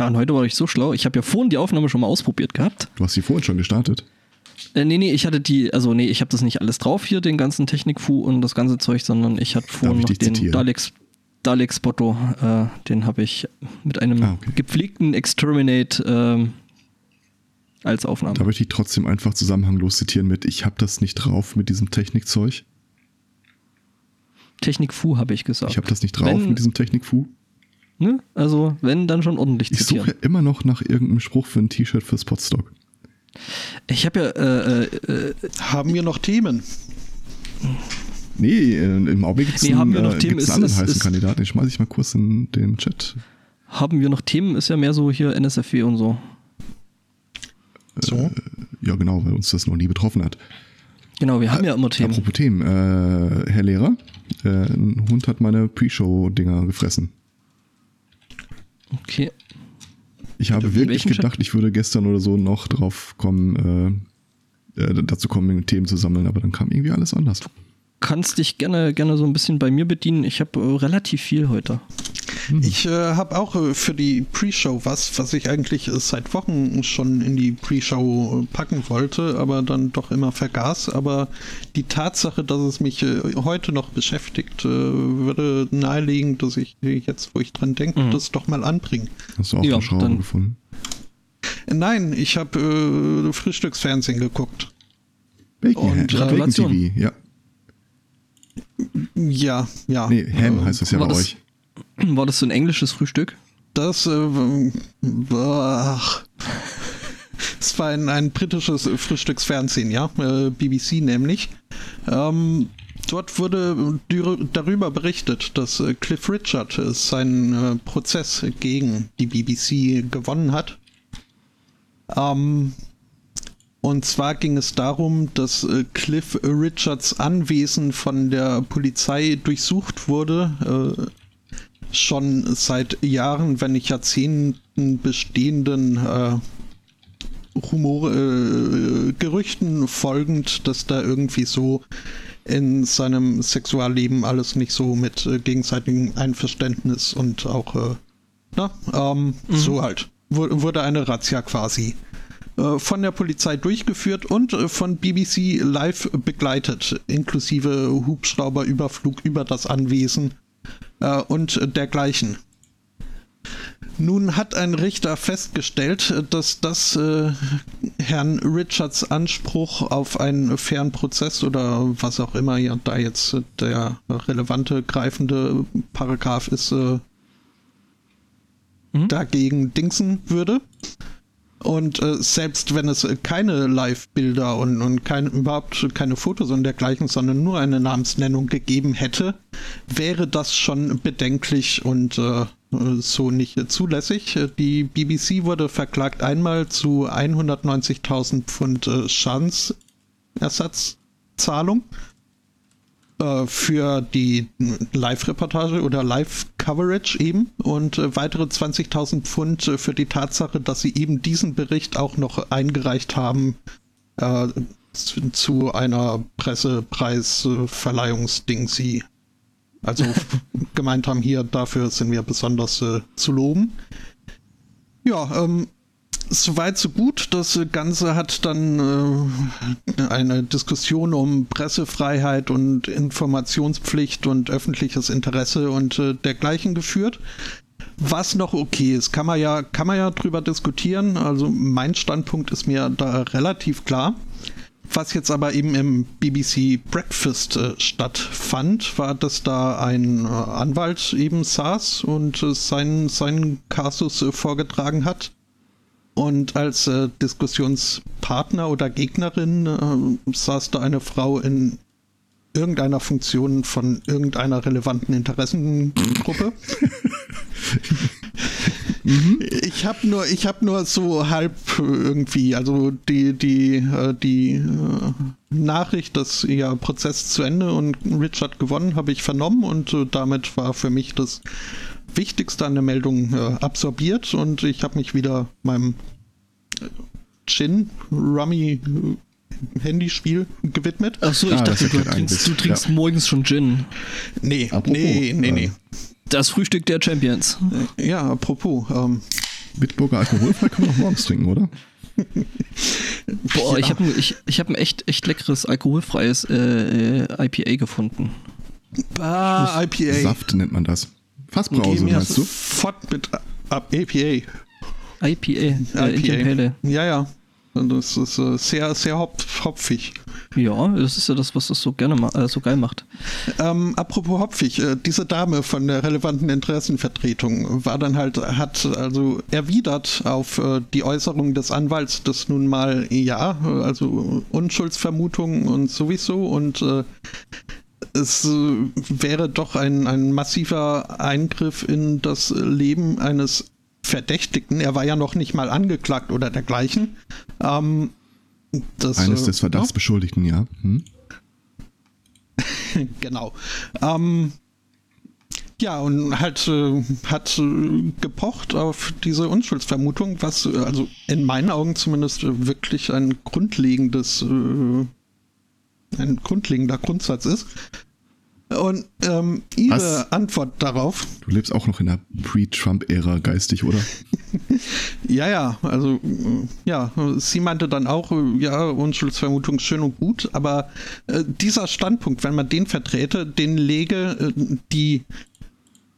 Ja, und heute war ich so schlau. Ich habe ja vorhin die Aufnahme schon mal ausprobiert gehabt. Du hast sie vorhin schon gestartet? Äh, nee, nee, ich hatte die, also nee, ich habe das nicht alles drauf hier, den ganzen Technikfu und das ganze Zeug, sondern ich hatte vorhin noch den Daleks, Daleks Botto, äh, den habe ich mit einem ah, okay. gepflegten Exterminate äh, als Aufnahme. Da möchte ich trotzdem einfach zusammenhanglos zitieren mit, ich habe das nicht drauf mit diesem Technikzeug. Technik-Fu habe ich gesagt. Ich habe das nicht drauf wenn, mit diesem Technik-Fu. Ne? Also, wenn, dann schon ordentlich Ich suche immer noch nach irgendeinem Spruch für ein T-Shirt für Spotstock. Ich habe ja. Äh, äh, haben wir noch Themen? Nee, im Augenblick gibt es nee, einen, äh, Themen, einen anderen heißen Kandidaten. Den schmeiße ich mal kurz in den Chat. Haben wir noch Themen? Ist ja mehr so hier NSFW und so. So? Äh, ja, genau, weil uns das noch nie betroffen hat. Genau, wir haben ja immer Themen. Apropos Themen, äh, Herr Lehrer, äh, ein Hund hat meine Pre-Show-Dinger gefressen. Okay. Ich habe wirklich gedacht, Chat? ich würde gestern oder so noch drauf kommen, äh, äh, dazu kommen, Themen zu sammeln, aber dann kam irgendwie alles anders. Du kannst dich gerne, gerne so ein bisschen bei mir bedienen. Ich habe äh, relativ viel heute. Hm. Ich äh, habe auch äh, für die Pre-Show was, was ich eigentlich äh, seit Wochen schon in die Pre-Show äh, packen wollte, aber dann doch immer vergaß. Aber die Tatsache, dass es mich äh, heute noch beschäftigt, würde nahelegen, dass ich jetzt, wo ich dran denke, mhm. das doch mal anbringe. Hast du auch ja, Schraube gefunden? Nein, ich habe Frühstücksfernsehen geguckt. Bacon, Und, Bacon TV, ja. Ja, ja. Nee, Ham heißt das ja bei das, euch. War das so ein englisches Frühstück? Das, äh, ach. Es war ein, ein, britisches Frühstücksfernsehen, ja, äh, BBC nämlich. Ähm, dort wurde darüber berichtet, dass äh, Cliff Richard äh, seinen Prozess gegen die BBC gewonnen hat. Ähm, und zwar ging es darum, dass Cliff Richards Anwesen von der Polizei durchsucht wurde. Schon seit Jahren, wenn nicht Jahrzehnten bestehenden äh, Humor, äh, Gerüchten folgend, dass da irgendwie so in seinem Sexualleben alles nicht so mit äh, gegenseitigem Einverständnis und auch, äh, na, ähm, mhm. so halt. wurde eine Razzia quasi äh, von der Polizei durchgeführt und äh, von BBC live begleitet, inklusive Hubschrauberüberflug über das Anwesen äh, und dergleichen. Nun hat ein Richter festgestellt, dass das äh, Herrn Richards Anspruch auf einen fairen Prozess oder was auch immer ja, da jetzt der relevante greifende Paragraph ist, äh, mhm. dagegen dingsen würde. Und äh, selbst wenn es keine Live-Bilder und, und kein, überhaupt keine Fotos und dergleichen, sondern nur eine Namensnennung gegeben hätte, wäre das schon bedenklich und äh, so nicht zulässig. Die BBC wurde verklagt einmal zu 190.000 Pfund äh, Schadensersatzzahlung äh, für die Live-Reportage oder Live-Coverage eben und äh, weitere 20.000 Pfund äh, für die Tatsache, dass sie eben diesen Bericht auch noch eingereicht haben äh, zu, zu, einer Pressepreisverleihungsding sie also gemeint haben hier, dafür sind wir besonders äh, zu loben. Ja, ähm, Soweit so gut. Das Ganze hat dann äh, eine Diskussion um Pressefreiheit und Informationspflicht und öffentliches Interesse und äh, dergleichen geführt. Was noch okay ist, kann man ja, kann man ja drüber diskutieren. Also mein Standpunkt ist mir da relativ klar. Was jetzt aber eben im BBC Breakfast äh, stattfand, war, dass da ein äh, Anwalt eben saß und äh, seinen, seinen Kasus äh, vorgetragen hat und als äh, Diskussionspartner oder Gegnerin äh, saß da eine Frau in irgendeiner Funktion von irgendeiner relevanten Interessengruppe. mhm. Ich habe nur, ich habe nur so halb irgendwie, also die die äh, die äh, Nachricht, dass ihr Prozess zu Ende und Richard gewonnen, habe ich vernommen und äh, damit war für mich das Wichtigste an der Meldung äh, absorbiert und ich habe mich wieder meinem Gin Rummy äh, Handyspiel gewidmet. Achso, ich ah, dachte, du trinkst, du trinkst ja. morgens schon Gin. Nee, apropos, nee, nee, nee. Das Frühstück der Champions. Äh, ja, apropos. Ähm, Bitburger alkoholfrei kann man auch morgens trinken, oder? Boah, ja. ich habe ich, ich hab ein echt, echt leckeres alkoholfreies äh, äh IPA gefunden. Ah, IPA. Saft nennt man das. Fassbrause, meinst du? Fort mit IPA. IPA, äh, IPA. Ja, ja. Das ist äh, sehr, sehr hopf, hopfig. Ja, das ist ja das, was das so gerne äh, so geil macht. Ähm, apropos hopfig, äh, diese Dame von der relevanten Interessenvertretung war dann halt, hat also erwidert auf äh, die Äußerung des Anwalts, dass nun mal ja, also Unschuldsvermutung und sowieso und äh, es äh, wäre doch ein, ein massiver Eingriff in das Leben eines Verdächtigten. Er war ja noch nicht mal angeklagt oder dergleichen. Ähm, das, Eines des Verdachtsbeschuldigten, ja. Hm? genau. Ähm, ja, und halt äh, hat äh, gepocht auf diese Unschuldsvermutung, was äh, also in meinen Augen zumindest wirklich ein grundlegendes, äh, ein grundlegender Grundsatz ist. Und ähm, ihre Was? Antwort darauf. Du lebst auch noch in der Pre-Trump-Ära geistig, oder? ja, ja, also ja, sie meinte dann auch, ja, Unschuldsvermutung schön und gut, aber äh, dieser Standpunkt, wenn man den vertrete, den lege äh, die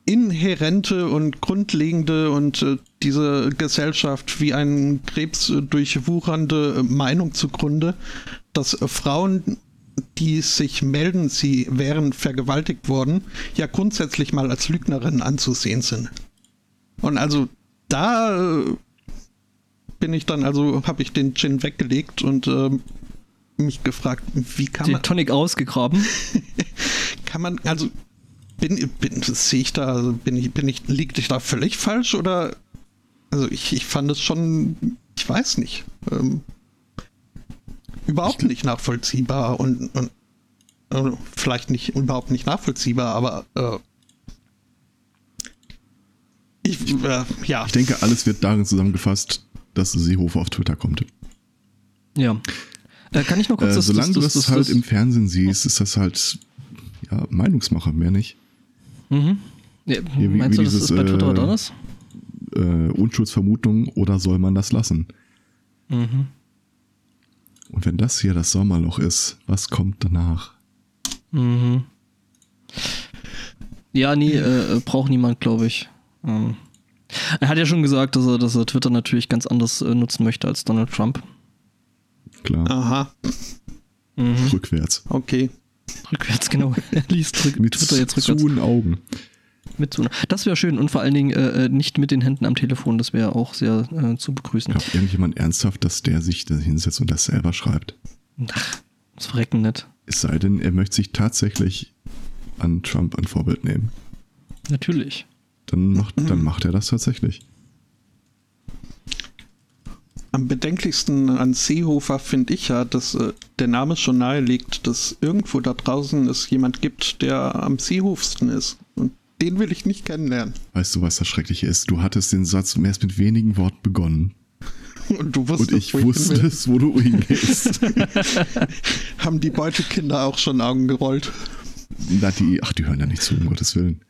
inhärente und grundlegende und äh, diese Gesellschaft wie ein Krebs durchwuchernde Meinung zugrunde, dass Frauen die sich melden, sie wären vergewaltigt worden, ja grundsätzlich mal als Lügnerinnen anzusehen sind. Und also da äh, bin ich dann, also habe ich den Gin weggelegt und äh, mich gefragt, wie kann den man. Den Tonic ausgegraben. kann man, also bin, bin sehe ich da, also bin ich, bin ich, liegt ich da völlig falsch oder also ich, ich fand es schon, ich weiß nicht. Ähm, überhaupt nicht nachvollziehbar und, und äh, vielleicht nicht überhaupt nicht nachvollziehbar, aber äh, ich, äh, ja. Ich denke, alles wird darin zusammengefasst, dass Seehofer auf Twitter kommt. Ja. Äh, kann ich noch kurz äh, das, Solange das, das, das, du das halt das, im Fernsehen siehst, ist das halt ja, Meinungsmacher, mehr nicht. Mhm. Ja, wie, meinst wie du, dieses, das ist bei Twitter oder was? Äh, Unschuldsvermutung oder soll man das lassen? Mhm. Und wenn das hier das Sommerloch ist, was kommt danach? Mhm. Ja, nee, äh, braucht niemand, glaube ich. Ähm, er hat ja schon gesagt, dass er, dass er Twitter natürlich ganz anders äh, nutzen möchte als Donald Trump. Klar. Aha. Mhm. Rückwärts. Okay. Rückwärts, genau. Er liest Twitter jetzt rückwärts. Zu Augen mit so Das wäre schön und vor allen Dingen äh, äh, nicht mit den Händen am Telefon, das wäre auch sehr äh, zu begrüßen. Glaubt irgendjemand ernsthaft, dass der sich da hinsetzt und das selber schreibt? Ach, das verrecken nicht. Es sei denn, er möchte sich tatsächlich an Trump ein Vorbild nehmen. Natürlich. Dann macht, dann macht er das tatsächlich. Am bedenklichsten an Seehofer finde ich ja, dass äh, der Name schon nahe liegt, dass irgendwo da draußen es jemand gibt, der am Seehofsten ist. Den will ich nicht kennenlernen. Weißt du, was das Schreckliche ist? Du hattest den Satz erst mit wenigen Worten begonnen. Und, du wusstest, Und ich wo wusste ich es, wo du hingehst. Haben die Beutekinder auch schon Augen gerollt? Na, die, ach, die hören ja nicht zu, um Gottes Willen.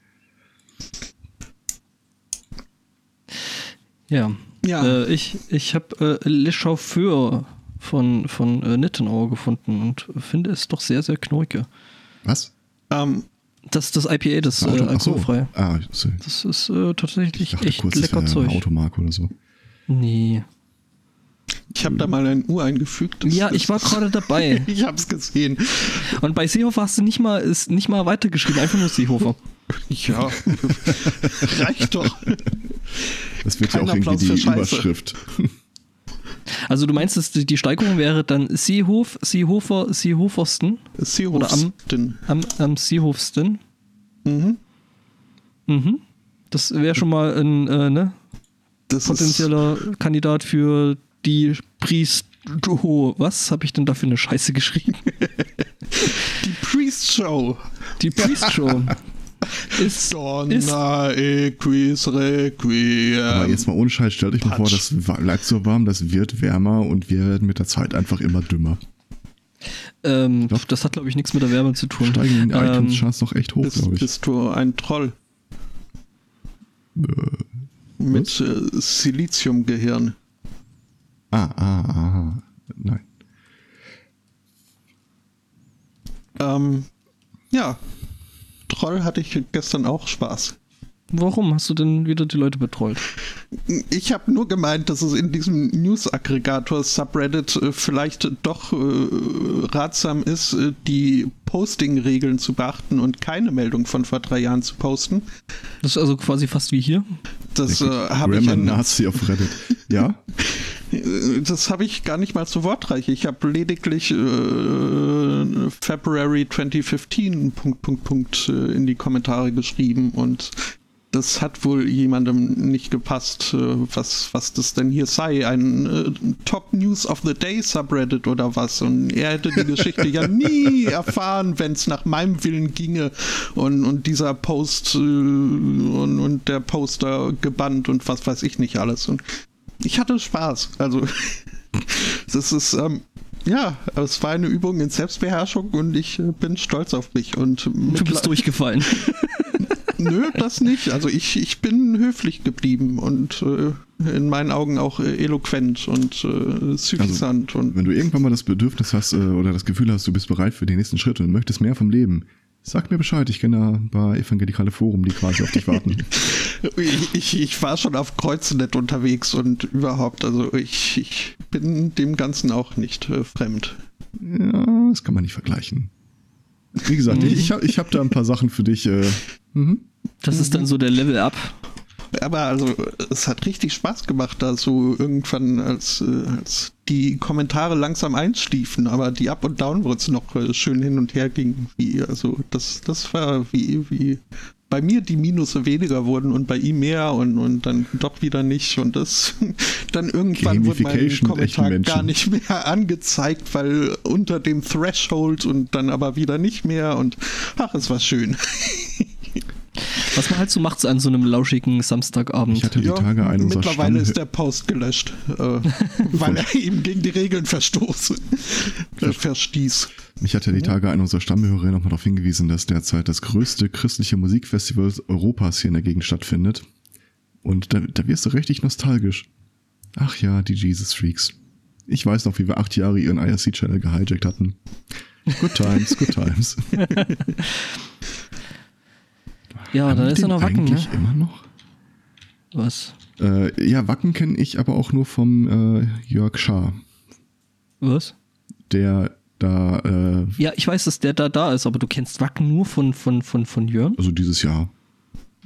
Ja. ja. Äh, ich ich habe äh, Le Chauffeur von, von äh, Nittenauer gefunden und finde es doch sehr, sehr knorke. Was? Ähm, das, das IPA, das Auto, äh, alkoholfrei. So. Ah, das ist äh, tatsächlich dachte, echt kurz, lecker Zeug. Automarke oder so. Nee. Ich habe da mal ein U eingefügt. Das, ja, ich war gerade dabei. ich habe es gesehen. Und bei Seehofer hast du nicht mal, ist nicht mal weitergeschrieben, einfach nur Seehofer. ja, reicht doch. Das wird Kein ja auch Applaus irgendwie die Überschrift. Also du meinst, dass die Steigerung wäre dann Seehof, Seehofer, Seehofersten? Seehofsten. Oder am, am, am Seehofsten. Mhm. Mhm. Das wäre schon mal ein äh, ne? potenzieller Kandidat für die Priest. Was habe ich denn da für eine Scheiße geschrieben? die Priest Show. Die Priest Show. ist, Donna equis requiem. Aber jetzt mal ohne Scheiß, stell dich mal vor, das bleibt so warm, das wird wärmer und wir werden mit der Zeit einfach immer dümmer. Ähm, glaub, das hat, glaube ich, nichts mit der Wärme zu tun. Steigen die ähm, iTunes-Charts doch echt hoch, glaube ich. Bist du ein Troll? Äh, Mit äh, Siliziumgehirn. Ah, ah, ah. Nein. Ähm, ja. Troll hatte ich gestern auch Spaß. Warum hast du denn wieder die Leute betreut? Ich habe nur gemeint, dass es in diesem News-Aggregator Subreddit äh, vielleicht doch äh, ratsam ist, äh, die Posting-Regeln zu beachten und keine Meldung von vor drei Jahren zu posten. Das ist also quasi fast wie hier. Das äh, habe ich. Ein Nazi auf Reddit. Ja. Das habe ich gar nicht mal so wortreich. Ich habe lediglich äh, February 2015 Punkt, Punkt, Punkt äh, in die Kommentare geschrieben und das hat wohl jemandem nicht gepasst, äh, was, was das denn hier sei. Ein äh, Top News of the Day Subreddit oder was. Und er hätte die Geschichte ja nie erfahren, wenn es nach meinem Willen ginge. Und, und dieser Post äh, und, und der Poster gebannt und was weiß ich nicht alles. Und ich hatte Spaß. Also, das ist. Ähm, ja, es war eine Übung in Selbstbeherrschung und ich äh, bin stolz auf mich. Und du bist durchgefallen. Nö, das nicht. Also ich, ich bin höflich geblieben und äh, in meinen Augen auch äh, eloquent und äh, suffisant. Also, und wenn du irgendwann mal das Bedürfnis hast äh, oder das Gefühl hast, du bist bereit für den nächsten Schritt und möchtest mehr vom Leben, sag mir Bescheid. Ich kenne da ein paar evangelikale Forum, die quasi auf dich warten. ich, ich, ich, war schon auf Kreuzenet unterwegs und überhaupt, also ich, ich bin dem Ganzen auch nicht äh, fremd. Ja, das kann man nicht vergleichen. Wie gesagt, ich, ich habe ich hab da ein paar Sachen für dich. Äh, mhm. Das ist dann so der Level Up. Aber also, es hat richtig Spaß gemacht, da so irgendwann, als, äh, als die Kommentare langsam einschliefen, aber die Up- und Downwards noch äh, schön hin und her gingen. Wie, also, das, das war wie, wie bei mir die Minus weniger wurden und bei ihm mehr und, und dann doch wieder nicht. Und das dann irgendwann wurde mein Kommentar gar nicht mehr angezeigt, weil unter dem Threshold und dann aber wieder nicht mehr. Und ach, es war schön. Was man halt so macht an so einem lauschigen Samstagabend. Ich hatte die Tage einen unserer Mittlerweile ist der Post gelöscht, äh, weil er eben gegen die Regeln verstoß, äh, verstieß. Mich hatte die Tage einer unserer Stammhörer nochmal darauf hingewiesen, dass derzeit das größte christliche Musikfestival Europas hier in der Gegend stattfindet. Und da, da wirst du richtig nostalgisch. Ach ja, die Jesus Freaks. Ich weiß noch, wie wir acht Jahre ihren IRC-Channel gehijackt hatten. Good times, good times. Ja, Haben da ist ja noch Wacken, eigentlich ne? immer noch? Was? Äh, ja, Wacken kenne ich aber auch nur vom äh, Jörg Schaar. Was? Der da. Äh, ja, ich weiß, dass der da da ist, aber du kennst Wacken nur von, von, von, von Jörn? Also dieses Jahr.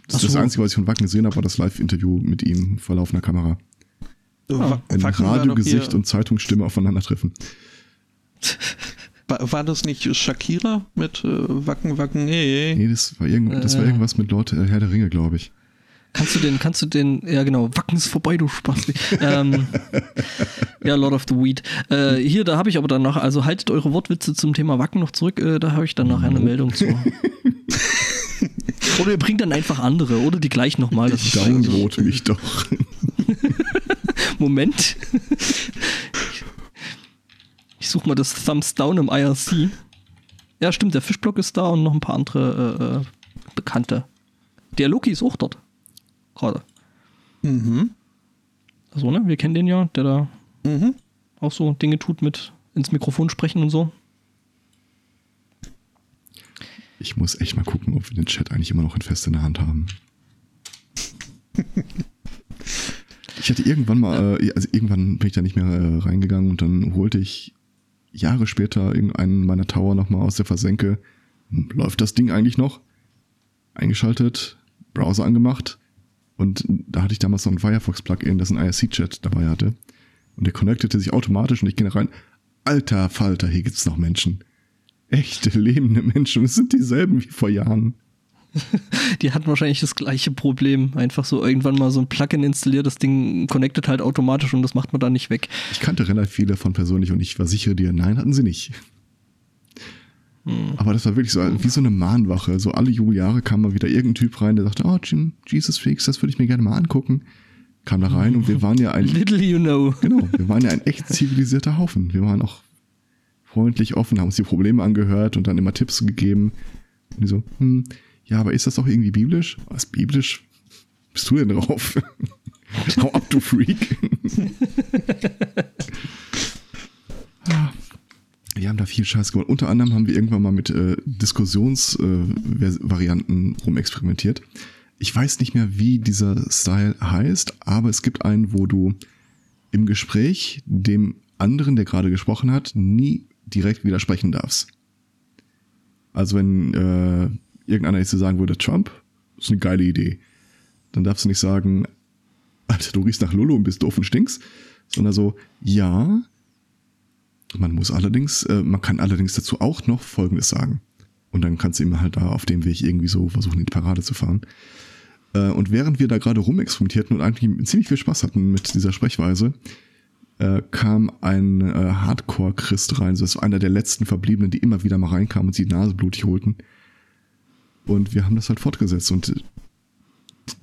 Das so. ist das Einzige, was ich von Wacken gesehen habe, war das Live-Interview mit ihm vor laufender Kamera. Ah, Wenn Radiogesicht und Zeitungsstimme aufeinandertreffen. War, das nicht Shakira mit äh, Wacken, Wacken, nee. Nee, das war, irgend, das war äh. irgendwas mit Lord äh, Herr der Ringe, glaube ich. Kannst du den, kannst du den, ja genau, Wacken ist vorbei, du Spaß. ähm, ja, Lord of the Weed. Äh, hier, da habe ich aber danach, also haltet eure Wortwitze zum Thema Wacken noch zurück, äh, da habe ich dann nachher eine Meldung zu. oder ihr bringt dann einfach andere, oder die gleich nochmal. Ich download mich doch. Moment. Ich suche mal das Thumbs Down im IRC. Ja, stimmt, der Fischblock ist da und noch ein paar andere äh, äh Bekannte. Der Loki ist auch dort. Gerade. Mhm. Also, ne? Wir kennen den ja, der da mhm. auch so Dinge tut mit ins Mikrofon sprechen und so. Ich muss echt mal gucken, ob wir den Chat eigentlich immer noch in fest in der Hand haben. ich hatte irgendwann mal, äh, also irgendwann bin ich da nicht mehr äh, reingegangen und dann holte ich Jahre später irgendeinen meiner Tower nochmal aus der Versenke. Läuft das Ding eigentlich noch? Eingeschaltet, Browser angemacht und da hatte ich damals noch ein Firefox-Plugin, das ein IRC-Chat dabei hatte. Und der connectete sich automatisch und ich gehe da rein. Alter Falter, hier gibt's noch Menschen. Echte, lebende Menschen. Es sind dieselben wie vor Jahren. die hatten wahrscheinlich das gleiche Problem. Einfach so irgendwann mal so ein Plugin installiert, das Ding connectet halt automatisch und das macht man dann nicht weg. Ich kannte relativ viele von persönlich und ich versichere dir, nein, hatten sie nicht. Hm. Aber das war wirklich so wie so eine Mahnwache. So alle Jubeljahre kam mal wieder irgendein Typ rein, der sagte, oh, Jesus Freaks, das würde ich mir gerne mal angucken. Kam da rein und wir waren ja ein. Little you know. Genau, wir waren ja ein echt zivilisierter Haufen. Wir waren auch freundlich offen, haben uns die Probleme angehört und dann immer Tipps gegeben. Und die so, hm, ja, aber ist das doch irgendwie biblisch? Was biblisch? bist du denn drauf? Hau ab, du Freak. wir haben da viel Scheiß gemacht. Unter anderem haben wir irgendwann mal mit äh, Diskussionsvarianten äh, rumexperimentiert. Ich weiß nicht mehr, wie dieser Style heißt, aber es gibt einen, wo du im Gespräch dem anderen, der gerade gesprochen hat, nie direkt widersprechen darfst. Also wenn äh, irgendeiner jetzt sagen würde, Trump, ist eine geile Idee, dann darfst du nicht sagen, Alter, du riechst nach Lulu und bist doof und stinkst, sondern so, ja, man muss allerdings, äh, man kann allerdings dazu auch noch Folgendes sagen. Und dann kannst du ihm halt da auf dem Weg irgendwie so versuchen, in die Parade zu fahren. Äh, und während wir da gerade rumexperimentierten und eigentlich ziemlich viel Spaß hatten mit dieser Sprechweise, äh, kam ein äh, Hardcore-Christ rein. Das ist einer der letzten Verbliebenen, die immer wieder mal reinkamen und sie die Nase blutig holten. Und wir haben das halt fortgesetzt. Und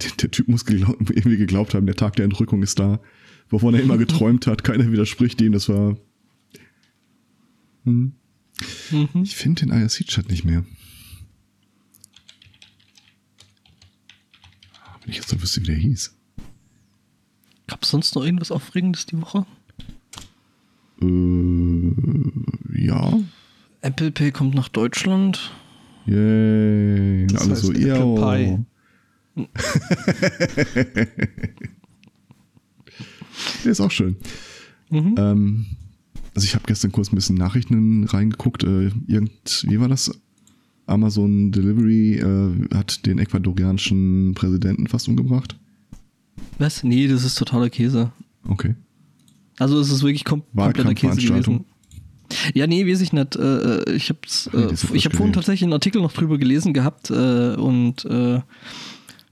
der, der Typ muss geglaub, irgendwie geglaubt haben, der Tag der Entrückung ist da. Wovon er immer geträumt hat. Keiner widerspricht ihm. Das war hm. Mhm. Ich finde den IRC-Chat nicht mehr. Wenn ich jetzt noch wüsste, wie der hieß. Gab es sonst noch irgendwas Aufregendes die Woche? Äh, ja. Apple Pay kommt nach Deutschland. Yay. Das Alle so, Apple Pie. der ist auch schön. Mhm. Ähm, also ich habe gestern kurz ein bisschen Nachrichten reingeguckt. Äh, irgend, wie war das? Amazon Delivery äh, hat den ecuadorianischen Präsidenten fast umgebracht. Was? Nee, das ist totaler Käse. Okay. Also es ist wirklich kom kompletter Käse gewesen. Ja, nee, weiß ich nicht. Äh, äh ich habe äh, ich hab vorhin tatsächlich einen Artikel noch drüber gelesen gehabt äh, und äh,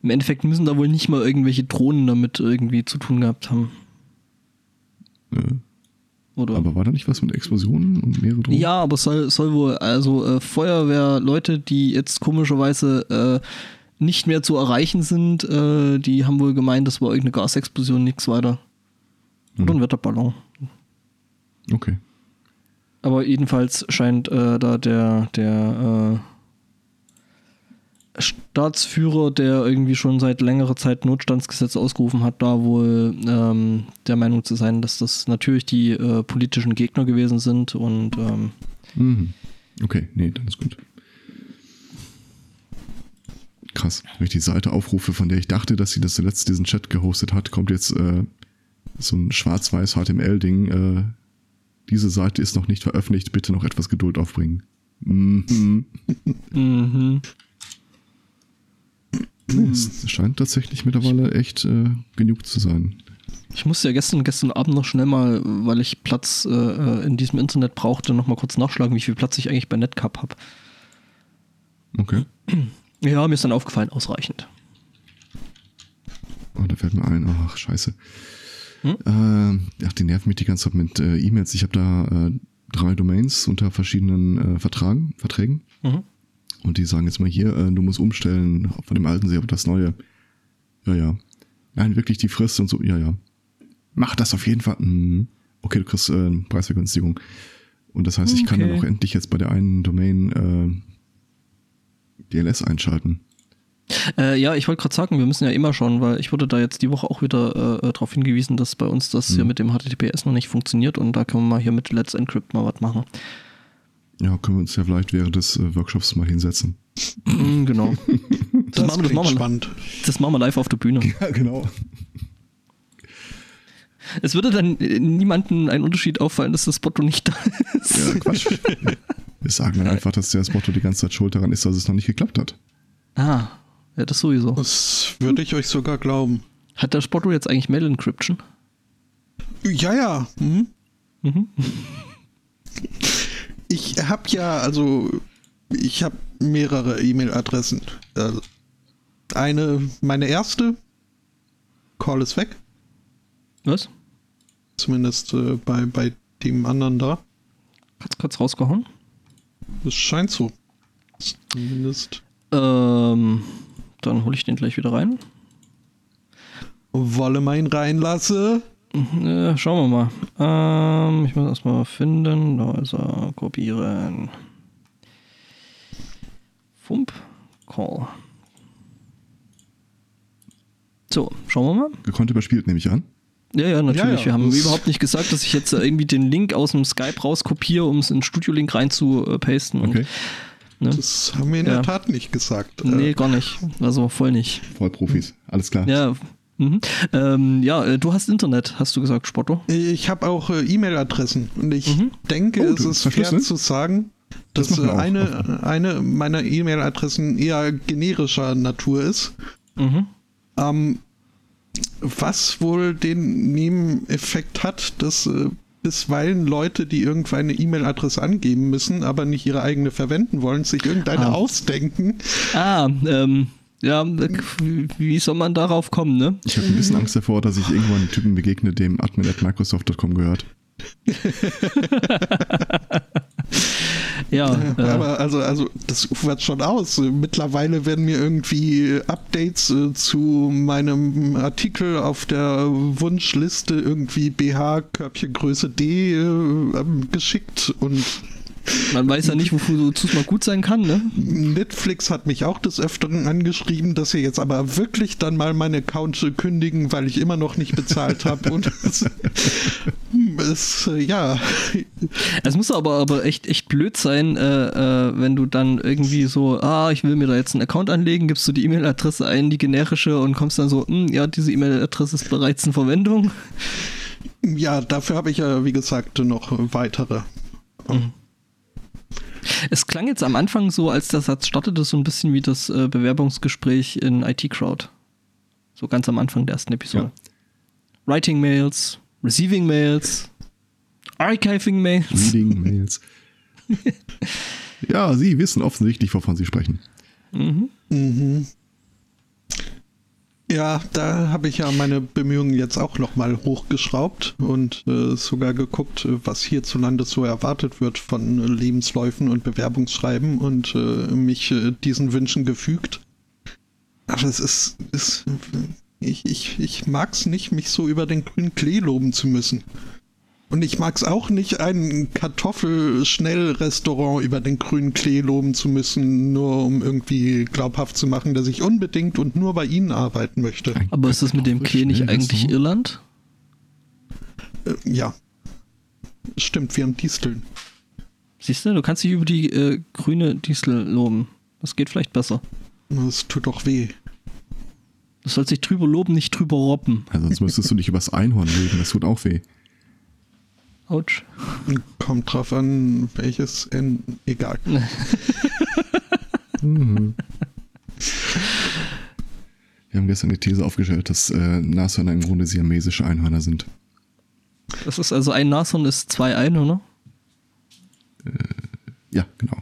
im Endeffekt müssen da wohl nicht mal irgendwelche Drohnen damit irgendwie zu tun gehabt haben. Ja. Oder? Aber war da nicht was mit Explosionen und mehrere Drohnen? Ja, aber es soll, soll wohl, also äh, Feuerwehrleute, die jetzt komischerweise äh, nicht mehr zu erreichen sind, äh, die haben wohl gemeint, das war irgendeine Gasexplosion, nichts weiter. Oder hm. ein Wetterballon. Okay. Aber jedenfalls scheint äh, da der, der äh, Staatsführer, der irgendwie schon seit längerer Zeit Notstandsgesetz ausgerufen hat, da wohl ähm, der Meinung zu sein, dass das natürlich die äh, politischen Gegner gewesen sind und ähm, mhm. okay, nee, dann ist gut. Krass, wenn ich die Seite aufrufe, von der ich dachte, dass sie das zuletzt diesen Chat gehostet hat, kommt jetzt äh, so ein schwarz-weiß HTML-Ding. Diese Seite ist noch nicht veröffentlicht, bitte noch etwas Geduld aufbringen. Mhm. mhm. Es scheint tatsächlich mittlerweile echt äh, genug zu sein. Ich musste ja gestern, gestern Abend noch schnell mal, weil ich Platz äh, äh in diesem Internet brauchte, noch mal kurz nachschlagen, wie viel Platz ich eigentlich bei Netcup habe. Okay. Ja, mir ist dann aufgefallen, ausreichend. Oh, da fällt mir ein, ach, scheiße. Hm? Äh, ach, die nerven mich die ganze Zeit mit äh, E-Mails. Ich habe da äh, drei Domains unter verschiedenen äh, Vertragen, Verträgen. Mhm. Und die sagen jetzt mal hier, äh, du musst umstellen von dem alten See auf das neue. Ja, ja. Nein, wirklich die Frist und so. Ja, ja. Mach das auf jeden Fall. Mhm. Okay, du kriegst äh, Preisvergünstigung. Und das heißt, ich okay. kann dann auch endlich jetzt bei der einen Domain äh, DLS einschalten. Äh, ja, ich wollte gerade sagen, wir müssen ja immer schauen, weil ich wurde da jetzt die Woche auch wieder äh, darauf hingewiesen, dass bei uns das mhm. hier mit dem HTTPS noch nicht funktioniert und da können wir mal hier mit Let's Encrypt mal was machen. Ja, können wir uns ja vielleicht während des äh, Workshops mal hinsetzen. Mm, genau. Das, das, machen, das, machen wir, spannend. das machen wir live auf der Bühne. Ja, genau. Es würde dann äh, niemandem ein Unterschied auffallen, dass das Spotto nicht da ist. Ja, Quatsch. Wir sagen dann einfach, dass der Spotto die ganze Zeit schuld daran ist, dass es noch nicht geklappt hat. Ah, ja, das sowieso. Das würde ich euch sogar glauben. Hat der Spotto jetzt eigentlich Mail Encryption? Ja, ja. Mhm. Mhm. ich habe ja, also ich habe mehrere E-Mail-Adressen. Also eine, meine erste, Call ist weg. Was? Zumindest äh, bei, bei dem anderen da. Hat's kurz rausgehauen? Es scheint so. Zumindest. Ähm, dann hole ich den gleich wieder rein. Wolle mein reinlasse? Ja, schauen wir mal. Ähm, ich muss erstmal finden. Da ist er. Kopieren. Fump. Call. So, schauen wir mal. Gekonnt überspielt, nehme ich an. Ja, ja, natürlich. Ja, ja. Wir haben überhaupt nicht gesagt, dass ich jetzt irgendwie den Link aus dem Skype rauskopiere, um es in den Studio-Link reinzupasten. Okay. Ne? Das haben wir in ja. der Tat nicht gesagt. Nee, gar nicht. Also voll nicht. Voll Profis, alles klar. Ja, Mhm. Ähm, ja, äh, du hast Internet, hast du gesagt, Spotto? Ich habe auch äh, E-Mail-Adressen und ich mhm. denke, oh, es ist fair zu sagen, dass das äh, eine, eine meiner E-Mail-Adressen eher generischer Natur ist. Mhm. Ähm, was wohl den Nebeneffekt hat, dass äh, bisweilen Leute, die irgendwann eine E-Mail-Adresse angeben müssen, aber nicht ihre eigene verwenden wollen, sich irgendeine ah. ausdenken. Ah, ähm, ja, wie soll man darauf kommen, ne? Ich habe ein bisschen Angst davor, dass ich irgendwann einen Typen begegne, dem Admin at Microsoft.com gehört. ja, äh, aber also, also das ufert schon aus. Mittlerweile werden mir irgendwie Updates äh, zu meinem Artikel auf der Wunschliste irgendwie BH Körbchengröße D äh, geschickt und man weiß ja nicht, wofür so mal gut sein kann, ne? Netflix hat mich auch des Öfteren angeschrieben, dass sie jetzt aber wirklich dann mal meine Account kündigen, weil ich immer noch nicht bezahlt habe. Und es, es, ja. Es muss aber, aber echt, echt blöd sein, äh, äh, wenn du dann irgendwie so, ah, ich will mir da jetzt einen Account anlegen, gibst du die E-Mail-Adresse ein, die generische, und kommst dann so, hm, ja, diese E-Mail-Adresse ist bereits in Verwendung. Ja, dafür habe ich ja, wie gesagt, noch weitere. Mhm. Es klang jetzt am Anfang so, als der Satz startete, so ein bisschen wie das äh, Bewerbungsgespräch in IT Crowd. So ganz am Anfang der ersten Episode. Ja. Writing Mails, Receiving Mails, Archiving Mails. Reading Mails. ja, Sie wissen offensichtlich, wovon Sie sprechen. Mhm. Mhm. Ja, da habe ich ja meine Bemühungen jetzt auch nochmal hochgeschraubt und äh, sogar geguckt, was hierzulande so erwartet wird von Lebensläufen und Bewerbungsschreiben und äh, mich äh, diesen Wünschen gefügt. Aber es ist, ist ich, ich, ich mag es nicht, mich so über den grünen Klee loben zu müssen. Und ich mag es auch nicht, ein Kartoffelschnellrestaurant über den grünen Klee loben zu müssen, nur um irgendwie glaubhaft zu machen, dass ich unbedingt und nur bei Ihnen arbeiten möchte. Aber ist das mit dem Klee nicht eigentlich Irland? Äh, ja. Stimmt, wir haben Disteln. Siehst du, du kannst dich über die äh, grüne Distel loben. Das geht vielleicht besser. Das tut doch weh. Du sollst dich drüber loben, nicht drüber robben. Ja, sonst müsstest du dich übers Einhorn legen, das tut auch weh. Autsch. Kommt drauf an, welches N. Egal. mhm. Wir haben gestern die These aufgestellt, dass äh, Nashörner im Grunde siamesische Einhörner sind. Das ist also ein Nashorn ist zwei Einhörner? Äh, ja, genau.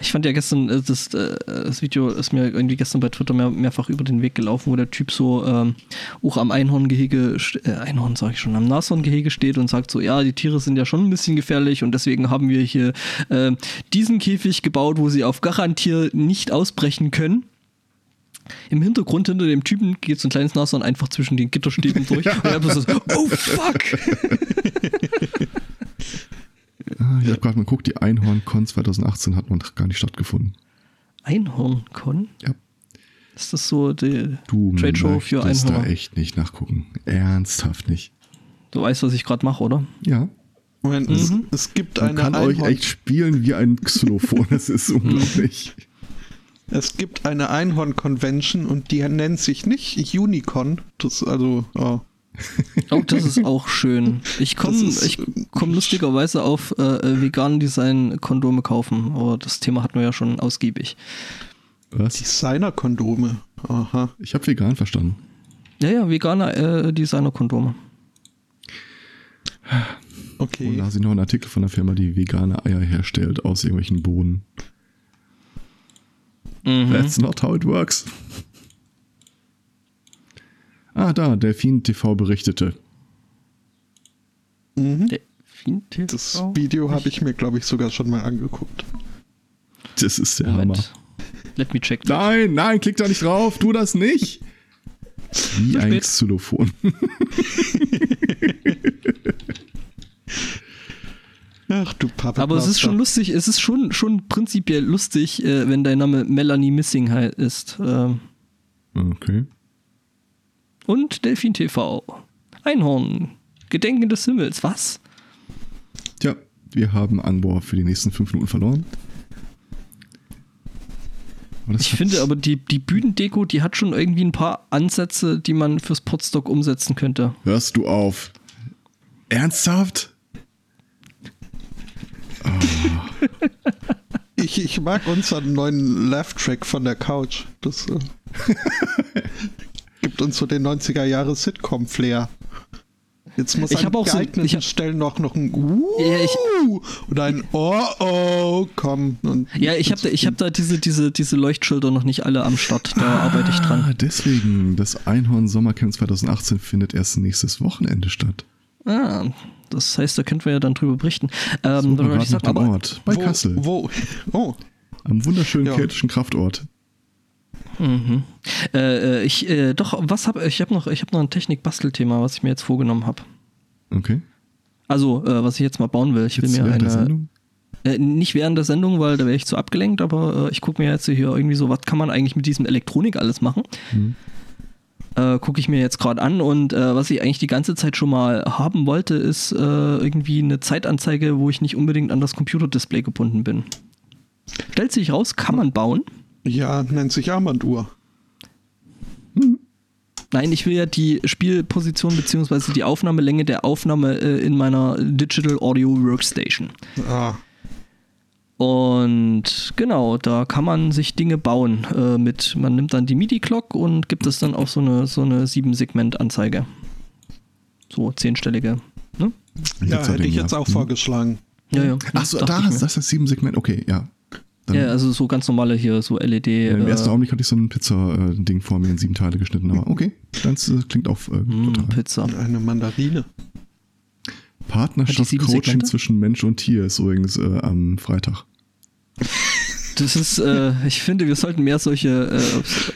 Ich fand ja gestern, äh, das, äh, das Video ist mir irgendwie gestern bei Twitter mehr, mehrfach über den Weg gelaufen, wo der Typ so ähm, auch am Einhorngehege, äh, Einhorn sage ich schon, am Nashorngehege steht und sagt so, ja, die Tiere sind ja schon ein bisschen gefährlich und deswegen haben wir hier äh, diesen Käfig gebaut, wo sie auf Garantier nicht ausbrechen können. Im Hintergrund hinter dem Typen geht so ein kleines Nashorn einfach zwischen den Gitterstäben durch. und er so, oh fuck! Ah, ich habe gerade mal geguckt, die Einhorn-Con 2018 hat noch gar nicht stattgefunden. Einhorn-Con? Ja. Ist das so die du Trade Show für Einhorn? da echt nicht nachgucken. Ernsthaft nicht. Du weißt, was ich gerade mache, oder? Ja. Moment, mhm. es, es, gibt Man eine kann Einhorn euch echt spielen wie ein Xylophon. das ist unglaublich. Es gibt eine Einhorn-Convention und die nennt sich nicht Unicon. Das also, oh, Oh, das ist auch schön. Ich komme komm lustigerweise auf äh, äh, vegan Design Kondome kaufen, aber das Thema hatten wir ja schon ausgiebig. Was? Designer Kondome. Aha. Ich habe vegan verstanden. Ja, ja, veganer äh, Designer Kondome. Okay. Und da ist noch ein Artikel von einer Firma, die vegane Eier herstellt aus irgendwelchen Bohnen. Mhm. That's not how it works. Ah, da, Delfin TV berichtete. Mhm. Delfin TV? Das Video habe ich mir, glaube ich, sogar schon mal angeguckt. Das ist der Moment. Hammer. Let me check. Nein, nein, klick da nicht drauf, tu das nicht. Wie ein Xylophon. Ach du Papa. Aber es ist schon lustig, es ist schon, schon prinzipiell lustig, äh, wenn dein Name Melanie Missing ist. Ähm. Okay. Und Delfin TV. Einhorn. Gedenken des Himmels. Was? Tja, wir haben Angbor für die nächsten fünf Minuten verloren. Ich finde aber, die, die Bühnendeko, die hat schon irgendwie ein paar Ansätze, die man fürs Podstock umsetzen könnte. Hörst du auf? Ernsthaft? Oh. ich, ich mag unseren neuen Laugh-Track von der Couch. Das äh, gibt uns so den 90er Jahre Sitcom-Flair. Jetzt muss ich an auch geeigneten so, ich, Stellen noch, noch ein uh ja, ich, oder ein Oh oh kommen. Und ja, ich habe da, hab da diese, diese, diese Leuchtschilder noch nicht alle am Start. Da ah, arbeite ich dran. Deswegen, das Einhorn Sommercamp 2018 findet erst nächstes Wochenende statt. Ah, das heißt, da könnten wir ja dann drüber berichten. Ähm, so, ich sag, aber, Ort, bei wo, Kassel. Wo? Oh. Am wunderschönen ja. keltischen Kraftort. Mhm. Äh, äh, ich, äh, doch, was habe ich habe noch, ich habe noch ein Technik-Bastelthema, was ich mir jetzt vorgenommen habe. Okay. Also, äh, was ich jetzt mal bauen will. Ich jetzt will mir eine. Sendung? Äh, nicht während der Sendung, weil da wäre ich zu abgelenkt, aber äh, ich gucke mir jetzt hier irgendwie so, was kann man eigentlich mit diesem Elektronik alles machen? Mhm. gucke ich mir jetzt gerade an und was ich eigentlich die ganze Zeit schon mal haben wollte, ist irgendwie eine Zeitanzeige, wo ich nicht unbedingt an das Computerdisplay gebunden bin. Stellt sich raus, kann man bauen. Ja, nennt sich Armbanduhr. Hm. Nein, ich will ja die Spielposition bzw. die Aufnahmelänge der Aufnahme äh, in meiner Digital Audio Workstation. Ah. Und genau, da kann man sich Dinge bauen äh, mit, man nimmt dann die MIDI-Clock und gibt es dann auf so eine, so eine Sieben-Segment-Anzeige. So zehnstellige. Ne? Ja, hätte ich jetzt auch mhm. vorgeschlagen. Ja, ja. Achso, da ist das, das Sieben-Segment, okay, ja. Ja, also so ganz normale hier, so LED. Ja, Im ersten äh, Augenblick hatte ich so ein Pizza-Ding vor mir in sieben Teile geschnitten, aber okay, das äh, klingt auch äh, mm, total. Pizza. Eine Mandarine. Partnerschaft Coaching zwischen Mensch und Tier ist übrigens äh, am Freitag. Das ist, äh, ich finde, wir sollten mehr solche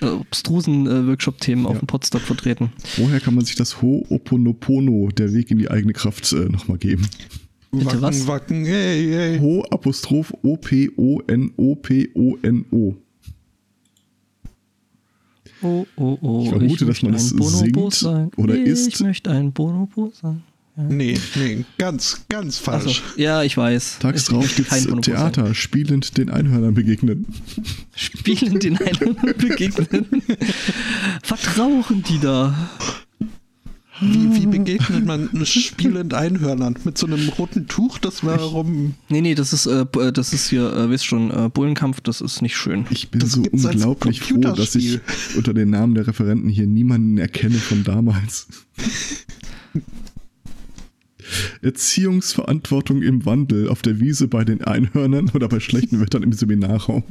äh, obstrusen äh, Workshop-Themen ja. auf dem Podstock vertreten. Woher kann man sich das Ho'oponopono, der Weg in die eigene Kraft, äh, nochmal geben? Bitte wacken, was? wacken, hey, hey. Ho Apostroph O P O N O P O N O. Oh, oh, oh. Ich vermute, ich dass man das singt sein. oder ich isst. Ich möchte ein Bonobo sein. Ja. Nee, nee, ganz, ganz falsch. So, ja, ich weiß. Tags drauf gibt es Theater, sein. spielend den Einhörnern begegnen. Spielend den Einhörnern begegnen. Was rauchen die da? Wie, wie begegnet man spielend Einhörnern? Mit so einem roten Tuch, das war rum. Nee, nee, das ist, äh, das ist hier, äh, weißt schon, äh, Bullenkampf, das ist nicht schön. Ich bin das so unglaublich froh, dass ich unter den Namen der Referenten hier niemanden erkenne von damals. Erziehungsverantwortung im Wandel auf der Wiese bei den Einhörnern oder bei schlechten Wettern im Seminarraum.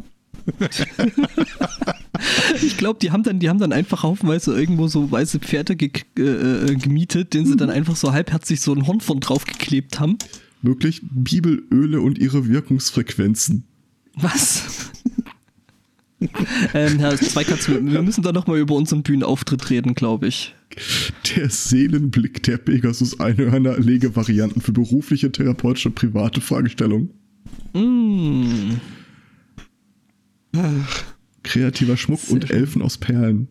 ich glaube, die haben dann, die haben dann einfach haufenweise irgendwo so weiße Pferde ge äh, äh, gemietet, denen sie dann einfach so halbherzig so ein Horn von drauf geklebt haben. Wirklich Bibelöle und ihre Wirkungsfrequenzen. Was? ähm, Herr Zweikatz, wir müssen da nochmal über unseren Bühnenauftritt reden, glaube ich. Der Seelenblick der Pegasus Einhörner Legevarianten für berufliche, therapeutische, private Fragestellungen. Mm. Ach. Kreativer Schmuck Sehr und Elfen aus Perlen.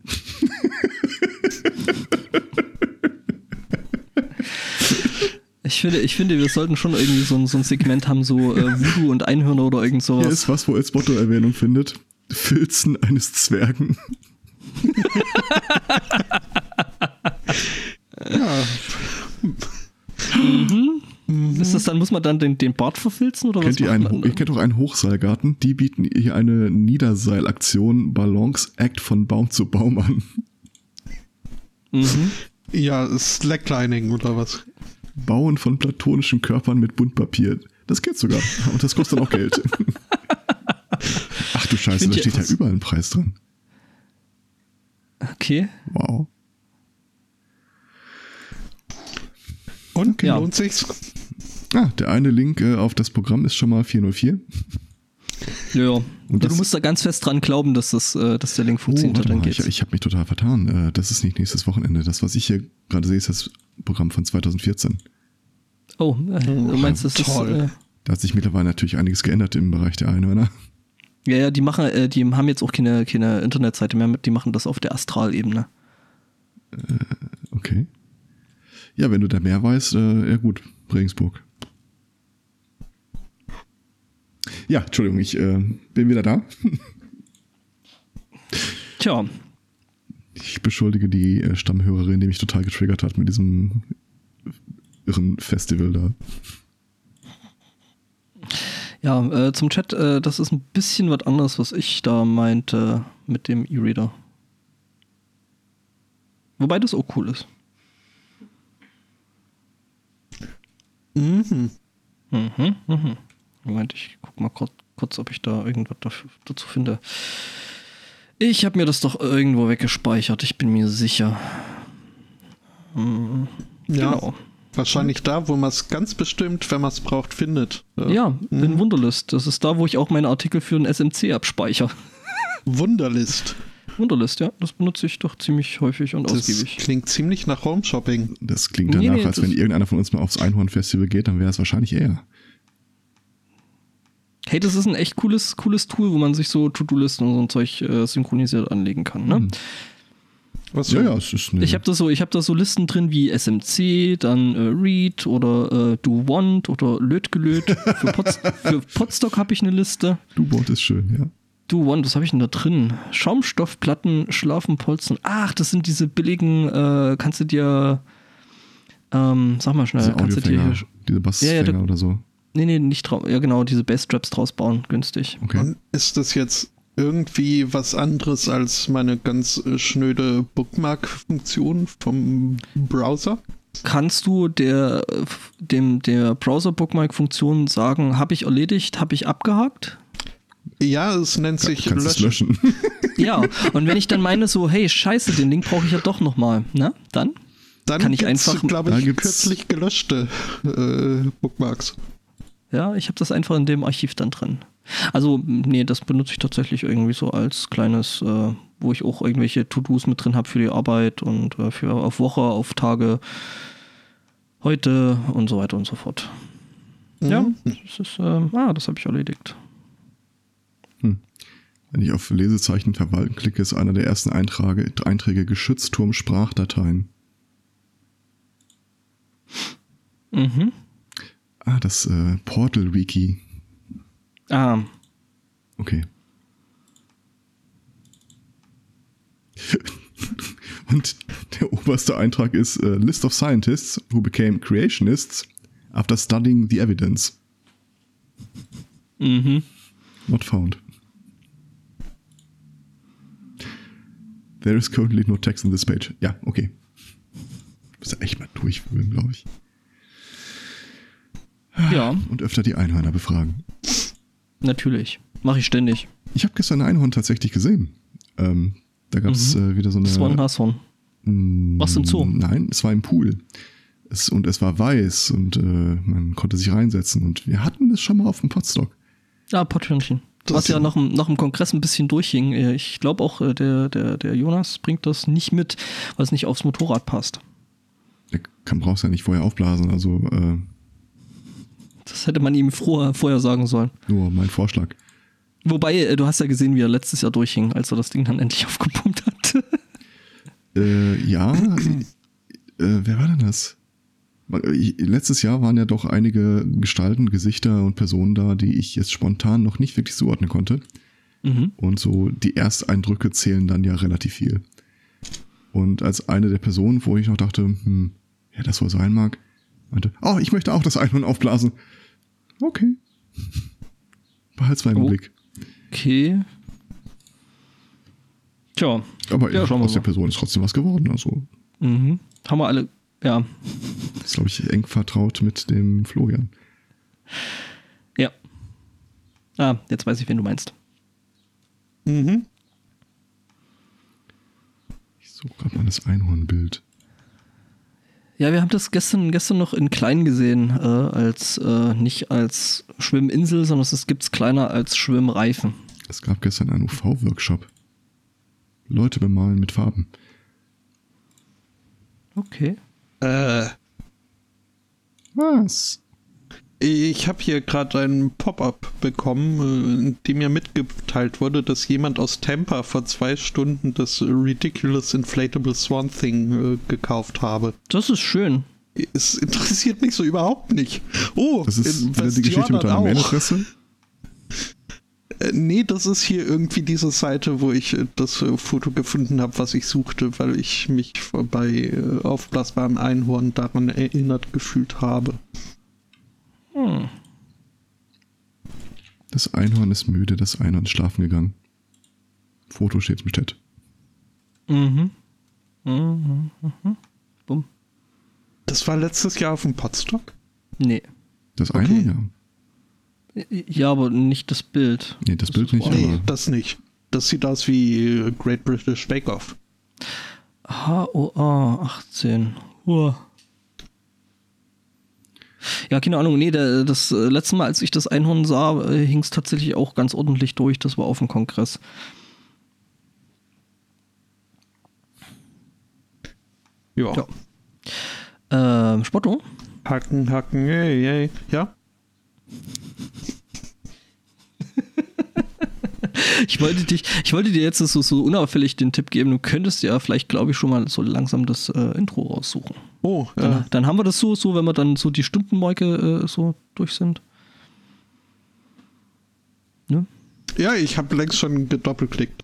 Ich finde, ich finde, wir sollten schon irgendwie so ein, so ein Segment haben, so äh, Voodoo und Einhörner oder irgend sowas. Hier ist was, wo als Motto-Erwähnung findet. Filzen eines Zwergen. ja. mhm. Mhm. Ist das dann, muss man dann den, den Bart verfilzen oder kennt was? Ihr, einen, ihr kennt auch einen Hochseilgarten, die bieten hier eine Niederseilaktion Balance Act von Baum zu Baum an. Mhm. Ja, Slacklining oder was? Bauen von platonischen Körpern mit Buntpapier. Das geht sogar. Und das kostet dann auch Geld. Ach du Scheiße, da steht ja überall ein Preis dran. Okay. Wow. Und ja. lohnt sich's? Ah, der eine Link äh, auf das Programm ist schon mal 404. Ja, und ja, du musst da ganz fest dran glauben, dass, das, äh, dass der Link oh, funktioniert. Oh, dann geht's. Ich, ich habe mich total vertan. Äh, das ist nicht nächstes Wochenende. Das, was ich hier gerade sehe, ist das Programm von 2014. Oh, äh, du meinst, das Toll. ist. Äh, da hat sich mittlerweile natürlich einiges geändert im Bereich der Einhörner. Ja, ja, die machen, äh, die haben jetzt auch keine, keine Internetseite mehr, die machen das auf der Astralebene. Äh, okay. Ja, wenn du da mehr weißt, äh, ja gut, Regensburg. Ja, Entschuldigung, ich äh, bin wieder da. Tja. Ich beschuldige die äh, Stammhörerin, die mich total getriggert hat mit diesem irren Festival da. Ja, äh, zum Chat, äh, das ist ein bisschen was anderes, was ich da meinte mit dem E-Reader. Wobei das auch cool ist. Mhm. Mhm, mhm. Moment, ich guck mal kurz, kurz ob ich da irgendwas dazu finde. Ich habe mir das doch irgendwo weggespeichert, ich bin mir sicher. Mhm. Ja. Genau. Wahrscheinlich da, wo man es ganz bestimmt, wenn man es braucht, findet. Ja, mhm. in Wunderlist. Das ist da, wo ich auch meine Artikel für ein SMC abspeichere. Wunderlist. Wunderlist, ja. Das benutze ich doch ziemlich häufig und das ausgiebig. Klingt ziemlich nach Home Shopping. Das klingt danach, nee, nee, als wenn irgendeiner von uns mal aufs Einhorn-Festival geht, dann wäre es wahrscheinlich eher. Hey, das ist ein echt cooles, cooles Tool, wo man sich so To-Do-Listen und so ein Zeug äh, synchronisiert anlegen kann. Ne? Mhm. Was? Ja, ja, es ist eine ich habe da so, ich habe da so Listen drin wie SMC, dann äh, Read oder äh, Do Want oder Lötgelöt. Für, Pots für Potstock habe ich eine Liste. Do Want ist schön, ja. Do Want, was habe ich denn da drin? Schaumstoffplatten, Schlafenpolzen. Ach, das sind diese billigen, äh, kannst du dir, ähm, sag mal schnell, diese kannst du dir hier, diese Bassfänger ja, ja, oder so. Nee, nee, nicht drauf. Ja, genau, diese Bassstraps draus bauen, günstig. Okay. Und ist das jetzt irgendwie was anderes als meine ganz äh, schnöde Bookmark-Funktion vom Browser? Kannst du der, dem, der Browser-Bookmark-Funktion sagen, habe ich erledigt, habe ich abgehakt? Ja, es nennt sich Kann, löschen. löschen. ja, und wenn ich dann meine so, hey, scheiße, den Link brauche ich ja doch nochmal, ne? Dann? Dann kann ich einfach, glaube ich, kürzlich gelöschte äh, Bookmarks. Ja, ich habe das einfach in dem Archiv dann drin. Also, nee, das benutze ich tatsächlich irgendwie so als kleines, äh, wo ich auch irgendwelche To-Dos mit drin habe für die Arbeit und äh, für auf Woche, auf Tage, heute und so weiter und so fort. Mhm. Ja, das ist, äh, ah, das habe ich erledigt. Wenn ich auf Lesezeichen verwalten klicke, ist einer der ersten Einträge, Einträge Geschützturm Sprachdateien. Mhm. Ah, das äh, Portal-Wiki. Ah. Okay. Und der oberste Eintrag ist uh, List of Scientists who became creationists after studying the evidence. Mhm. Not found. There is currently no text in this page. Ja, okay. Muss ja echt mal durchwühlen, glaube ich. Ja. Und öfter die Einhörner befragen. Natürlich. Mache ich ständig. Ich habe gestern ein Einhorn tatsächlich gesehen. Ähm, da gab es mhm. äh, wieder so eine. Das war ein Nashorn. Mm, Was im Zoo? Nein, es war im Pool. Es, und es war weiß und äh, man konnte sich reinsetzen. Und wir hatten es schon mal auf dem Potstock. Ja, Potthörnchen. Was ja nach dem, nach dem Kongress ein bisschen durchhing. Äh, ich glaube auch, äh, der, der, der Jonas bringt das nicht mit, weil es nicht aufs Motorrad passt. Der kann, brauchst ja nicht vorher aufblasen. Also äh, das hätte man ihm vorher, vorher sagen sollen. Nur mein Vorschlag. Wobei, äh, du hast ja gesehen, wie er letztes Jahr durchhing, als er das Ding dann endlich aufgepumpt hat. äh, ja. äh, wer war denn das? Letztes Jahr waren ja doch einige Gestalten, Gesichter und Personen da, die ich jetzt spontan noch nicht wirklich zuordnen konnte. Mhm. Und so die Ersteindrücke zählen dann ja relativ viel. Und als eine der Personen, wo ich noch dachte, hm, ja, das wohl sein mag, meinte, oh, ich möchte auch das Einhorn aufblasen. Okay. Behalt's mal im oh. Blick. Okay. Tja. Aber ja, aus der Person ist trotzdem was geworden. Also. Mhm. Haben wir alle, ja. Das ist, glaube ich, eng vertraut mit dem Florian. Ja. Ah, jetzt weiß ich, wen du meinst. Mhm. Ich suche gerade mal das Einhornbild. Ja, wir haben das gestern, gestern noch in klein gesehen, äh, als äh, nicht als Schwimminsel, sondern es gibt es kleiner als Schwimmreifen. Es gab gestern einen UV-Workshop. Leute bemalen mit Farben. Okay. Äh. Was? Ich habe hier gerade ein Pop-up bekommen, äh, in dem mir mitgeteilt wurde, dass jemand aus Tampa vor zwei Stunden das Ridiculous Inflatable Swan Thing äh, gekauft habe. Das ist schön. Es interessiert mich so überhaupt nicht. Oh, das ist die Geschichte mit deiner Mailadresse? Äh, nee, das ist hier irgendwie diese Seite, wo ich das Foto gefunden habe, was ich suchte, weil ich mich bei aufblasbaren Einhorn daran erinnert gefühlt habe. Hm. Das Einhorn ist müde, das Einhorn ist schlafen gegangen. Foto steht im Chat. Mhm. Mhm. Mhm. Bumm. Das war letztes Jahr auf dem Podstock? Nee. Das Einhorn, okay. ja. Ja, aber nicht das Bild. Nee, das, das Bild nicht. Nee, das nicht. Das sieht aus wie Great British Bake Off. HOA 18. Uah. Ja, keine Ahnung. Nee, der, das äh, letzte Mal, als ich das Einhorn sah, äh, hing es tatsächlich auch ganz ordentlich durch. Das war auf dem Kongress. Ja. ja. Ähm, Spotto? Hacken, hacken, yay, yay. Ja? Ich wollte dich, ich wollte dir jetzt so, so unauffällig den Tipp geben, du könntest ja vielleicht, glaube ich, schon mal so langsam das äh, Intro raussuchen. Oh, ja. Dann, dann, haben wir das so, so, wenn wir dann so die Stundenmarke äh, so durch sind. Ne? Ja, ich habe längst schon gedoppelklickt.